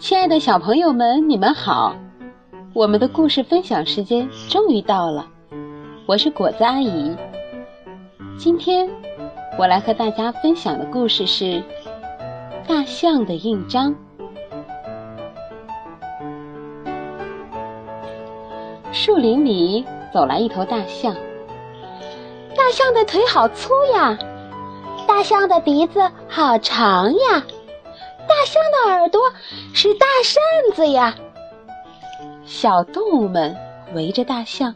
亲爱的小朋友们，你们好！我们的故事分享时间终于到了，我是果子阿姨。今天我来和大家分享的故事是《大象的印章》。树林里走来一头大象，大象的腿好粗呀，大象的鼻子好长呀。大象的耳朵是大扇子呀！小动物们围着大象，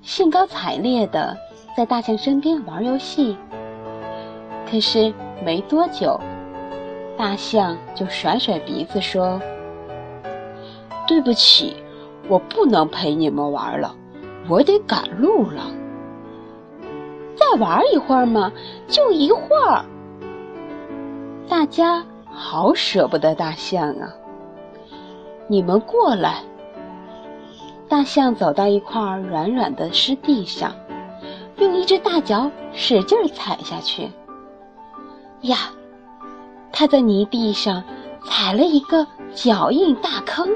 兴高采烈地在大象身边玩游戏。可是没多久，大象就甩甩鼻子说：“对不起，我不能陪你们玩了，我得赶路了。再玩一会儿嘛，就一会儿。”大家。好舍不得大象啊！你们过来。大象走到一块软软的湿地上，用一只大脚使劲踩下去。呀，它在泥地上踩了一个脚印大坑。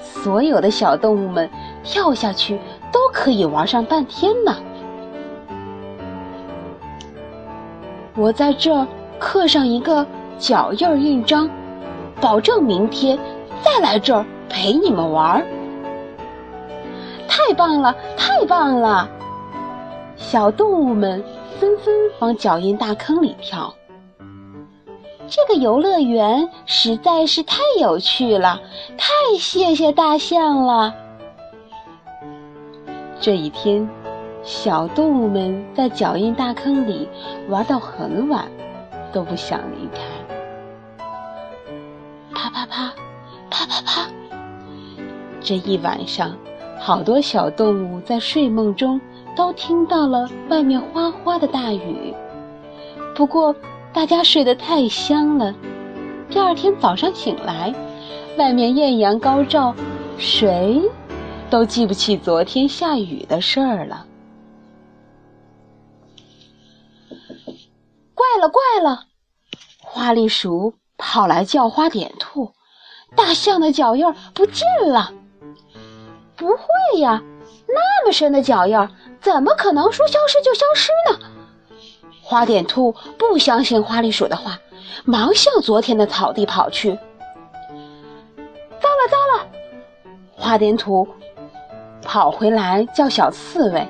所有的小动物们跳下去都可以玩上半天呢。我在这儿刻上一个。脚印印章，保证明天再来这儿陪你们玩儿。太棒了，太棒了！小动物们纷纷往脚印大坑里跳。这个游乐园实在是太有趣了，太谢谢大象了。这一天，小动物们在脚印大坑里玩到很晚，都不想离开。啪啪啪，啪啪啪！这一晚上，好多小动物在睡梦中都听到了外面哗哗的大雨。不过，大家睡得太香了。第二天早上醒来，外面艳阳高照，谁都记不起昨天下雨的事儿了。怪了，怪了！花栗鼠。跑来叫花点，大象的脚印不见了。不会呀，那么深的脚印，怎么可能说消失就消失呢？花点兔不相信花栗鼠的话，忙向昨天的草地跑去。糟了糟了！花点兔跑回来叫小刺猬，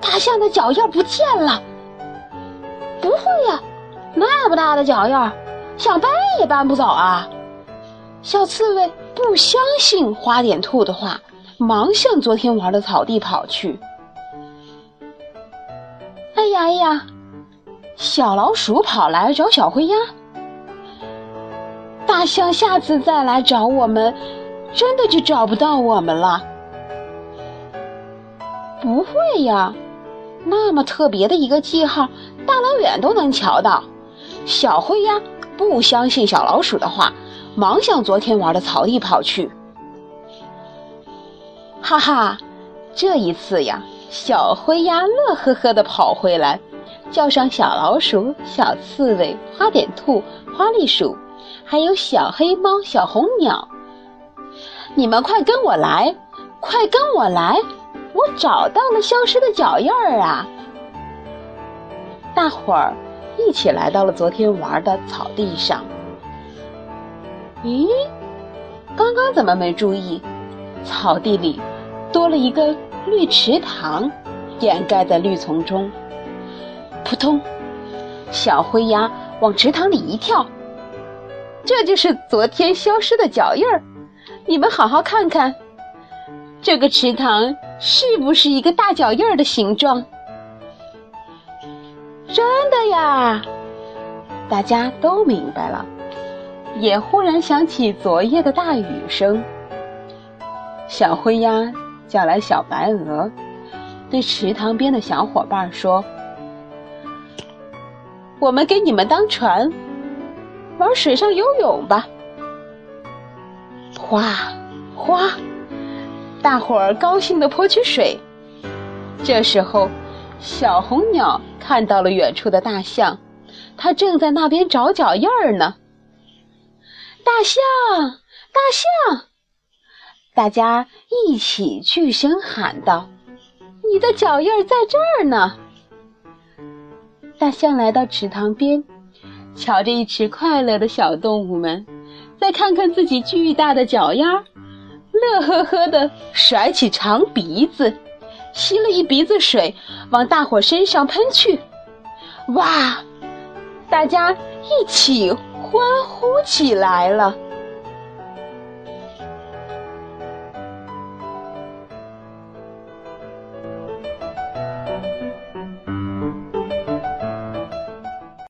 大象的脚印不见了。不会呀，那么大的脚印。想搬也搬不走啊！小刺猬不相信花点兔的话，忙向昨天玩的草地跑去。哎呀哎呀！小老鼠跑来找小灰鸭。大象下次再来找我们，真的就找不到我们了。不会呀，那么特别的一个记号，大老远都能瞧到。小灰鸭。不相信小老鼠的话，忙向昨天玩的草地跑去。哈哈，这一次呀，小灰鸭乐呵呵地跑回来，叫上小老鼠、小刺猬、花点兔、花栗鼠，还有小黑猫、小红鸟。你们快跟我来，快跟我来！我找到了消失的脚印儿啊！大伙儿。一起来到了昨天玩的草地上。咦，刚刚怎么没注意？草地里多了一个绿池塘，掩盖在绿丛中。扑通，小灰鸭往池塘里一跳，这就是昨天消失的脚印儿。你们好好看看，这个池塘是不是一个大脚印儿的形状？真的呀！大家都明白了，也忽然想起昨夜的大雨声。小灰鸭叫来小白鹅，对池塘边的小伙伴说：“我们给你们当船，玩水上游泳吧。”哗哗，大伙儿高兴地泼起水。这时候，小红鸟。看到了远处的大象，它正在那边找脚印儿呢。大象，大象！”大家一起巨声喊道：“你的脚印儿在这儿呢！”大象来到池塘边，瞧着一池快乐的小动物们，再看看自己巨大的脚丫，乐呵呵的甩起长鼻子，吸了一鼻子水，往大伙身上喷去。哇！大家一起欢呼起来了。